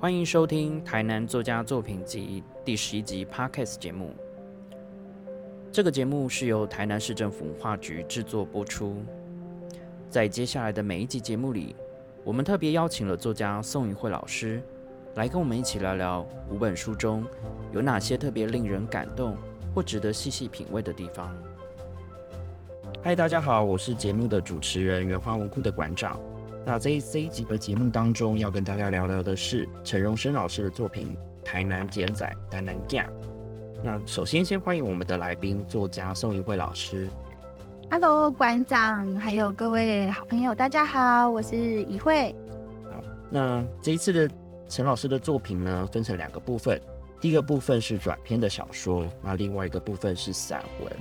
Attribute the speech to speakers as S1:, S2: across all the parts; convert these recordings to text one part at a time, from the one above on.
S1: 欢迎收听《台南作家作品集》第十一集 Podcast 节目。这个节目是由台南市政府文化局制作播出。在接下来的每一集节目里，我们特别邀请了作家宋云慧老师来跟我们一起聊聊五本书中有哪些特别令人感动或值得细细品味的地方。嗨，大家好，我是节目的主持人原花文库的馆长。那这一这一集的节目当中，要跟大家聊聊的是陈荣生老师的作品《台南简仔》《台南酱》。那首先先欢迎我们的来宾作家宋怡慧老师。
S2: Hello，馆长，还有各位好朋友，大家好，我是怡慧。
S1: 好，那这一次的陈老师的作品呢，分成两个部分，第一个部分是短篇的小说，那另外一个部分是散文。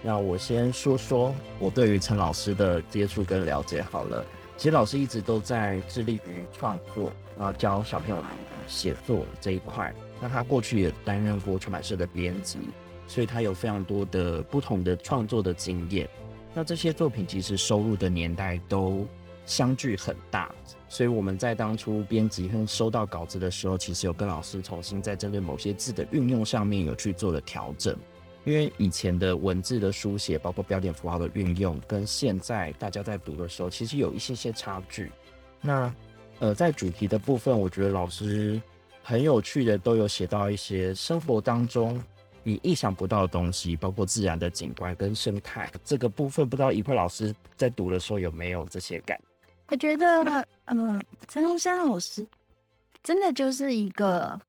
S1: 那我先说说我对于陈老师的接触跟了解好了。其实老师一直都在致力于创作，然后教小朋友写作这一块。那他过去也担任过出版社的编辑，所以他有非常多的不同的创作的经验。那这些作品其实收入的年代都相距很大，所以我们在当初编辑跟收到稿子的时候，其实有跟老师重新在针对某些字的运用上面有去做了调整。因为以前的文字的书写，包括标点符号的运用，跟现在大家在读的时候，其实有一些些差距。那呃，在主题的部分，我觉得老师很有趣的，都有写到一些生活当中你意想不到的东西，包括自然的景观跟生态这个部分。不知道一慧老师在读的时候有没有这些感？
S2: 我觉得，嗯，陈龙山老师真的就是一个。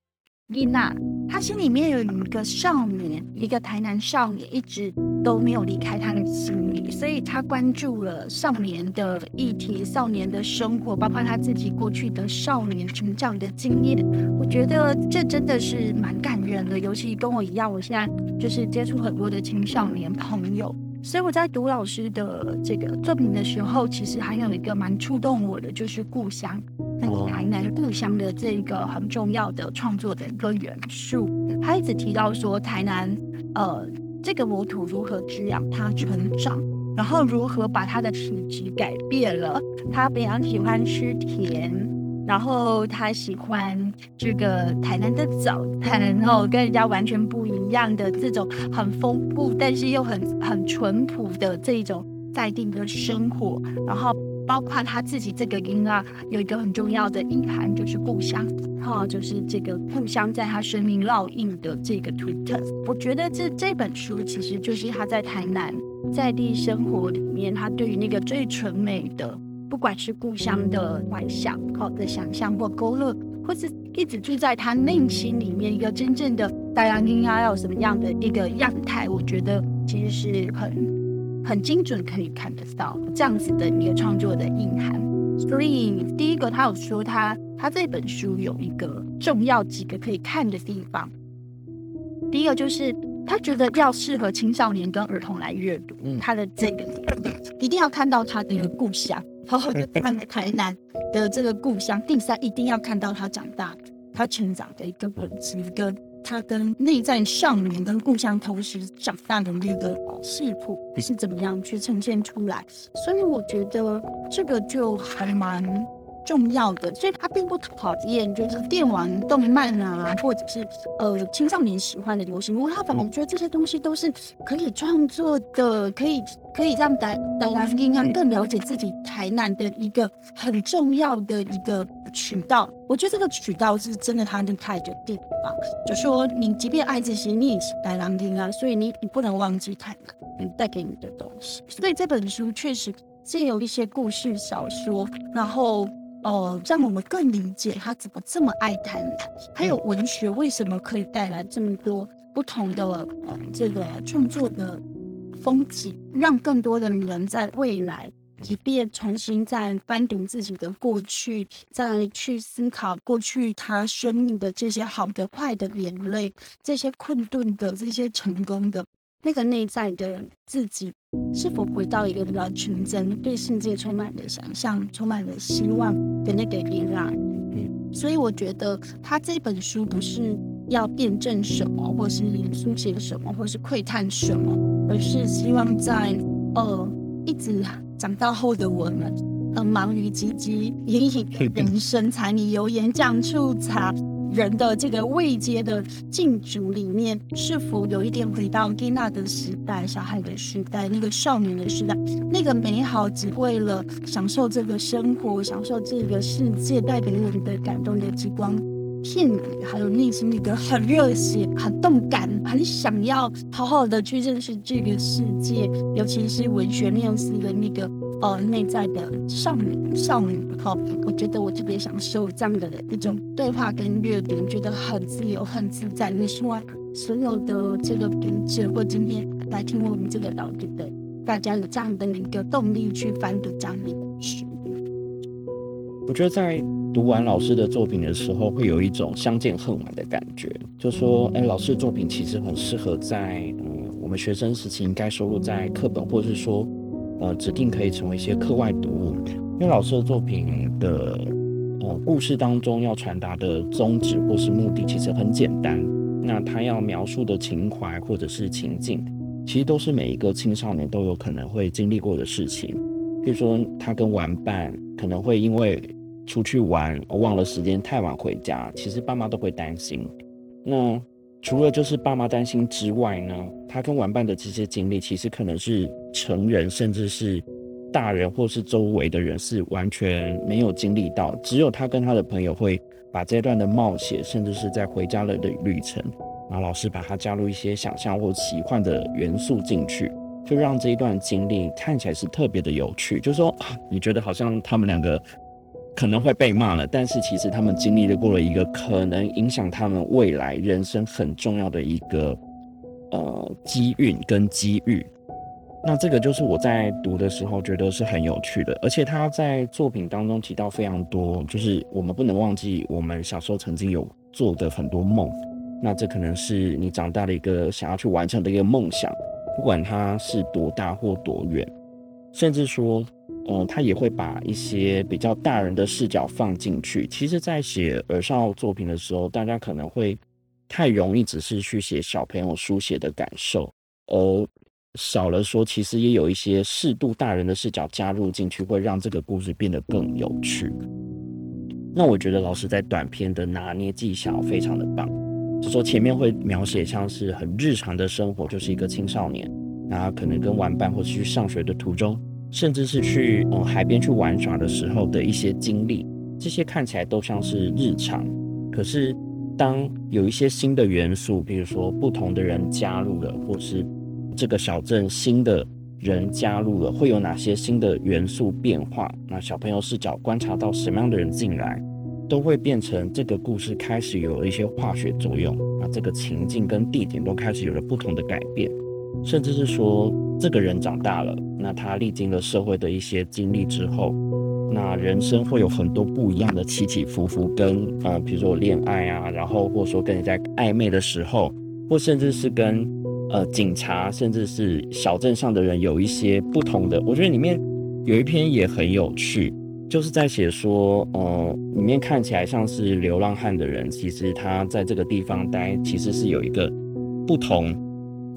S2: 丽娜，她心里面有一个少年，一个台南少年，一直都没有离开她的心里，所以她关注了少年的议题、少年的生活，包括他自己过去的少年成长的经验。我觉得这真的是蛮感人的，尤其跟我一样，我现在就是接触很多的青少年朋友。所以我在读老师的这个作品的时候，其实还有一个蛮触动我的，就是故乡，那个台南故乡的这个很重要的创作的一个元素。他一直提到说，台南呃这个母土如何滋养它成长，然后如何把它的体质改变了。他非常喜欢吃甜。然后他喜欢这个台南的早餐，然后跟人家完全不一样的这种很丰富，但是又很很淳朴的这种在地的生活。然后包括他自己这个音啊，有一个很重要的隐含，就是故乡，哈，就是这个故乡在他生命烙印的这个图腾。我觉得这这本书其实就是他在台南在地生活里面，他对于那个最纯美的。不管是故乡的幻想、好的想象或勾勒，或是一直住在他内心里面一个真正的大洋应该要什么样的一个样态，我觉得其实是很很精准可以看得到这样子的一个创作的意涵。所以第一个，他有说他他这本书有一个重要几个可以看的地方。第一个就是他觉得要适合青少年跟儿童来阅读他的这个，一定要看到他的一个故乡。好好的看台南的这个故乡，第三一定要看到他长大、他成长的一个本质，跟他跟内在少年跟故乡同时长大的那个视谱是怎么样去呈现出来。所以我觉得这个就还蛮。重要的，所以他并不讨厌，就是电玩、动漫啊，或者是呃青少年喜欢的流行物，他反而觉得这些东西都是可以创作的，可以可以让大大家更更了解自己台南的一个很重要的一个渠道。我觉得这个渠道是真的，他厉害的地方，就说你即便爱这些，你也是台南听啊，所以你你不能忘记台南带给你的东西。所以这本书确实是有一些故事小说，然后。哦，让我们更理解他怎么这么爱谈，还有文学为什么可以带来这么多不同的呃这个创作的风景，让更多的人在未来，即便重新再翻读自己的过去，再去思考过去他生命的这些好的坏的眼泪，这些困顿的这些成功的，那个内在的自己是否回到一个比较纯真、对世界充满了想象、充满了希望的那个伊拉。嗯，所以我觉得他这本书不是要辩证什么，或是书写什么，或是窥探什么，而是希望在呃一直长大后的我们，呃忙于汲汲营营 人生、柴米油盐酱醋茶。人的这个未接的禁足里面，是否有一点回到蒂娜的时代、小孩的时代、那个少年的时代，那个美好只为了享受这个生活、享受这个世界带给我们的感动的极光？片语，还有内心里的很热血、很动感、很想要好好的去认识这个世界，尤其是文学缪斯的那个。呃，内在的少女，少女，哈，我觉得我特别享受这样的一种对话跟阅读，觉得很自由，很自在。另外，所有的这个读者或今天来听我们这个导读的，大家有这样的一个动力去翻读这样的书。
S1: 我觉得在读完老师的作品的时候，会有一种相见恨晚的感觉，就说，哎，老师的作品其实很适合在嗯我们学生时期应该收录在课本，或者是说。呃，指定可以成为一些课外读物，因为老师的作品的呃故事当中要传达的宗旨或是目的其实很简单，那他要描述的情怀或者是情境，其实都是每一个青少年都有可能会经历过的事情。比如说，他跟玩伴可能会因为出去玩忘了时间太晚回家，其实爸妈都会担心。那除了就是爸妈担心之外呢，他跟玩伴的这些经历，其实可能是成人甚至是大人或是周围的人是完全没有经历到，只有他跟他的朋友会把这段的冒险，甚至是在回家了的旅程，然后老师把它加入一些想象或奇幻的元素进去，就让这一段经历看起来是特别的有趣。就是说啊，你觉得好像他们两个。可能会被骂了，但是其实他们经历了过了一个可能影响他们未来人生很重要的一个呃机运跟机遇。那这个就是我在读的时候觉得是很有趣的，而且他在作品当中提到非常多，就是我们不能忘记我们小时候曾经有做的很多梦。那这可能是你长大的一个想要去完成的一个梦想，不管它是多大或多远，甚至说。嗯，他也会把一些比较大人的视角放进去。其实，在写儿少作品的时候，大家可能会太容易只是去写小朋友书写的感受，而少了说，其实也有一些适度大人的视角加入进去，会让这个故事变得更有趣。那我觉得老师在短片的拿捏技巧非常的棒，就说前面会描写像是很日常的生活，就是一个青少年，那可能跟玩伴或是去上学的途中。甚至是去嗯海边去玩耍的时候的一些经历，这些看起来都像是日常。可是当有一些新的元素，比如说不同的人加入了，或是这个小镇新的人加入了，会有哪些新的元素变化？那小朋友视角观察到什么样的人进来，都会变成这个故事开始有了一些化学作用。那这个情境跟地点都开始有了不同的改变，甚至是说。这个人长大了，那他历经了社会的一些经历之后，那人生会有很多不一样的起起伏伏，跟呃，比如说恋爱啊，然后或者说跟人家暧昧的时候，或甚至是跟呃警察，甚至是小镇上的人有一些不同的。我觉得里面有一篇也很有趣，就是在写说，呃，里面看起来像是流浪汉的人，其实他在这个地方待，其实是有一个不同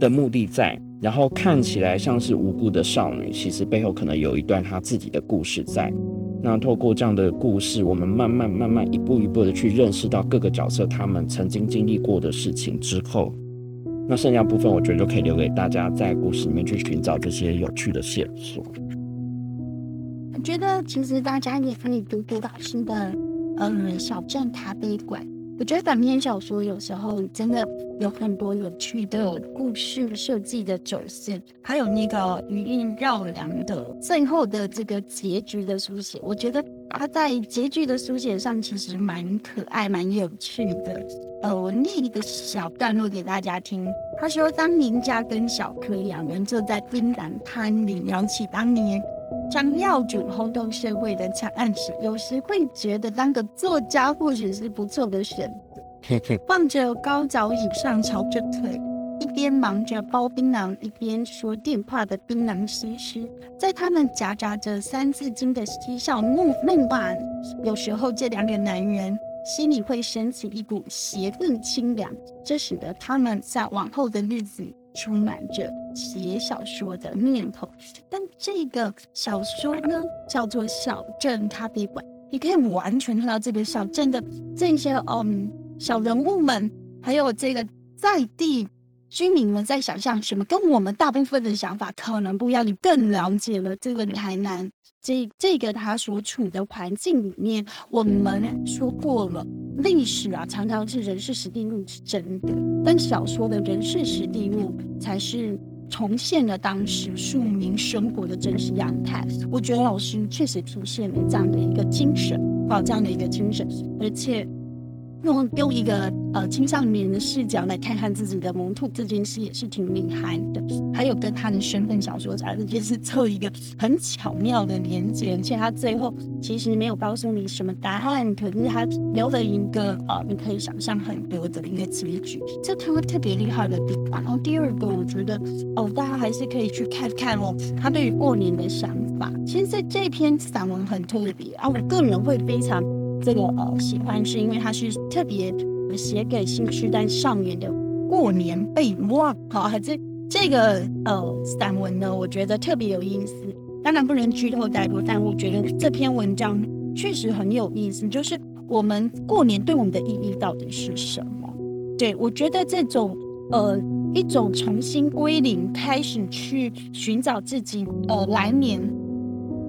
S1: 的目的在。然后看起来像是无辜的少女，其实背后可能有一段她自己的故事在。那透过这样的故事，我们慢慢慢慢一步一步的去认识到各个角色他们曾经经历过的事情之后，那剩下部分我觉得就可以留给大家在故事里面去寻找这些有趣的线索。
S2: 我觉得其实大家也可以读读老师的嗯小镇咖啡馆。我觉得短篇小说有时候真的有很多有趣的故事设计的走线，还有那个余韵绕梁的最后的这个结局的书写，我觉得他在结局的书写上其实蛮可爱、蛮有趣的。呃，我念一个小段落给大家听。他说：“当林家跟小柯两人坐在冰蓝滩里聊起当年。”将要准轰动社会的惨案时，有时会觉得当个作家或许是不错的选择。望着高脚椅上翘着腿，一边忙着包槟榔，一边说电话的槟榔西施，在他们夹杂着三字经的嬉笑怒怒骂，有时候这两个男人心里会升起一股邪恶清凉，这使得他们在往后的日子充满着写小说的念头。但这个小说呢，叫做《小镇咖啡馆》，你可以完全看到这个小镇的这些嗯小人物们，还有这个。在地居民们在想象什么，跟我们大部分的想法可能不一样。你更了解了这个台南，这这个他所处的环境里面，我们说过了，历史啊常常是人事实地物是真的，但小说的人事实地物才是重现了当时庶民生活的真实样态。我觉得老师确实体现了这样的一个精神，啊，这样的一个精神，而且。用丢一个呃青少年的视角来看看自己的萌兔这件事也是挺厉害的，还有跟他的身份小说家这件事做一个很巧妙的连接，而且他最后其实没有告诉你什么答案，可是他留了一个呃你可以想象很多的一个结局，这他会特别厉害的地方。然后第二个，我觉得哦大家还是可以去看看哦，他对于过年的想法。其实在这篇散文很特别啊，我个人会非常。这个呃喜欢是因为它是特别写给新时代少年的过年备忘。好，这这个呃散文呢，我觉得特别有意思。当然不能剧透太多，但我觉得这篇文章确实很有意思。就是我们过年对我们的意义到底是什么？对我觉得这种呃一种重新归零，开始去寻找自己呃来年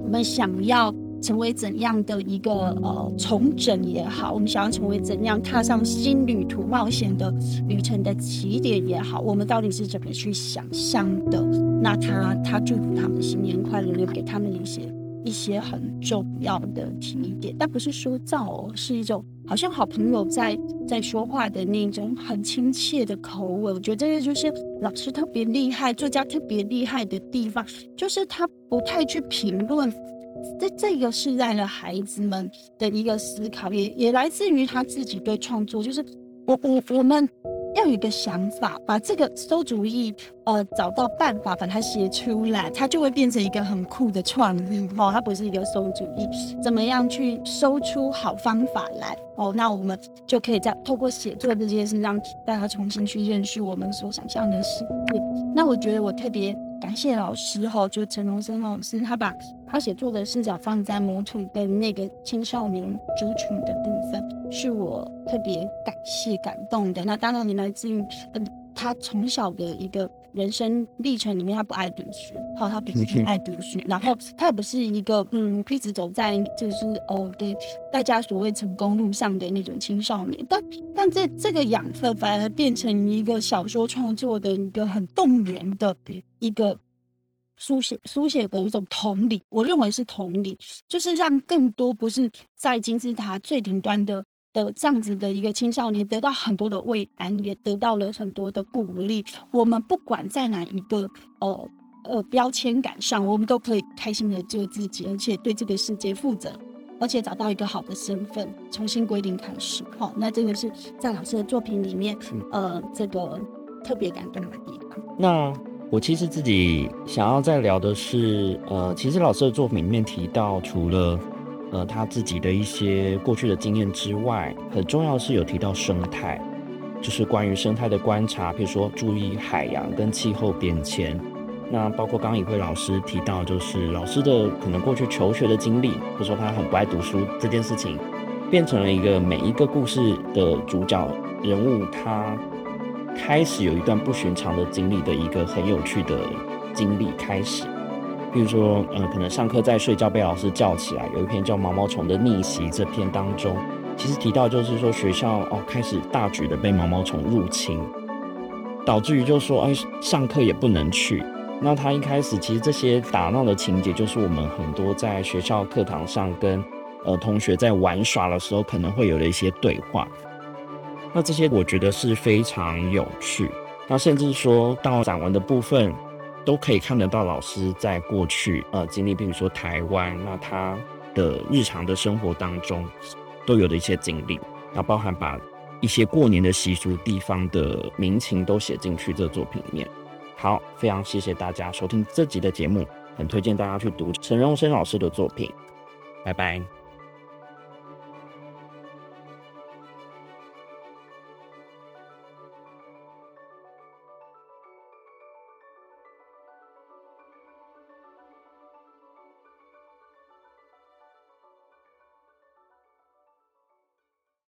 S2: 我们想要。成为怎样的一个呃重整也好，我们想要成为怎样踏上新旅途冒险的旅程的起点也好，我们到底是怎么去想象的？那他他祝福他们新年快乐，留给他们一些一些很重要的提点，但不是说造哦，是一种好像好朋友在在说话的那种很亲切的口吻。我觉得这个就是老师特别厉害，作家特别厉害的地方，就是他不太去评论。这这个是在了孩子们的一个思考，也也来自于他自己对创作，就是我我我们要有一个想法，把这个馊主意，呃，找到办法把它写出来，它就会变成一个很酷的创意哦。它不是一个馊主意，怎么样去搜出好方法来哦？那我们就可以在透过写作这件事，让大家重新去认识我们所想象的世界。那我觉得我特别。感谢老师哈，就陈荣生老师，他把他写作的视角放在母土跟那个青少年族群的部分，是我特别感谢感动的。那当然，你来自于嗯，他从小的一个人生历程里面，他不爱读书，好，他不是爱读书，然后他也不是一个嗯，一直走在就是哦，对大家所谓成功路上的那种青少年，但但这这个养分反而变成一个小说创作的一个很动人的。一个书写书写的一种同理，我认为是同理，就是让更多不是在金字塔最顶端的的这样子的一个青少年得到很多的慰安，也得到了很多的鼓励。我们不管在哪一个呃呃标签感上，我们都可以开心的做自己，而且对这个世界负责，而且找到一个好的身份，重新归零开始。好，那这个是在老师的作品里面，呃，这个特别感动的地方。
S1: 那。我其实自己想要再聊的是，呃，其实老师的作品里面提到，除了呃他自己的一些过去的经验之外，很重要是有提到生态，就是关于生态的观察，比如说注意海洋跟气候变迁。那包括刚刚以慧老师提到，就是老师的可能过去求学的经历，或者说他很不爱读书这件事情，变成了一个每一个故事的主角人物，他。开始有一段不寻常的经历的一个很有趣的经历开始，比如说，呃，可能上课在睡觉被老师叫起来，有一篇叫《毛毛虫的逆袭》这篇当中，其实提到就是说学校哦开始大举的被毛毛虫入侵，导致于就说哎上课也不能去。那他一开始其实这些打闹的情节，就是我们很多在学校课堂上跟呃同学在玩耍的时候可能会有的一些对话。那这些我觉得是非常有趣，那甚至说到散文的部分，都可以看得到老师在过去呃经历，比如说台湾，那他的日常的生活当中都有的一些经历，那包含把一些过年的习俗、地方的民情都写进去这作品里面。好，非常谢谢大家收听这集的节目，很推荐大家去读陈荣生老师的作品。拜拜。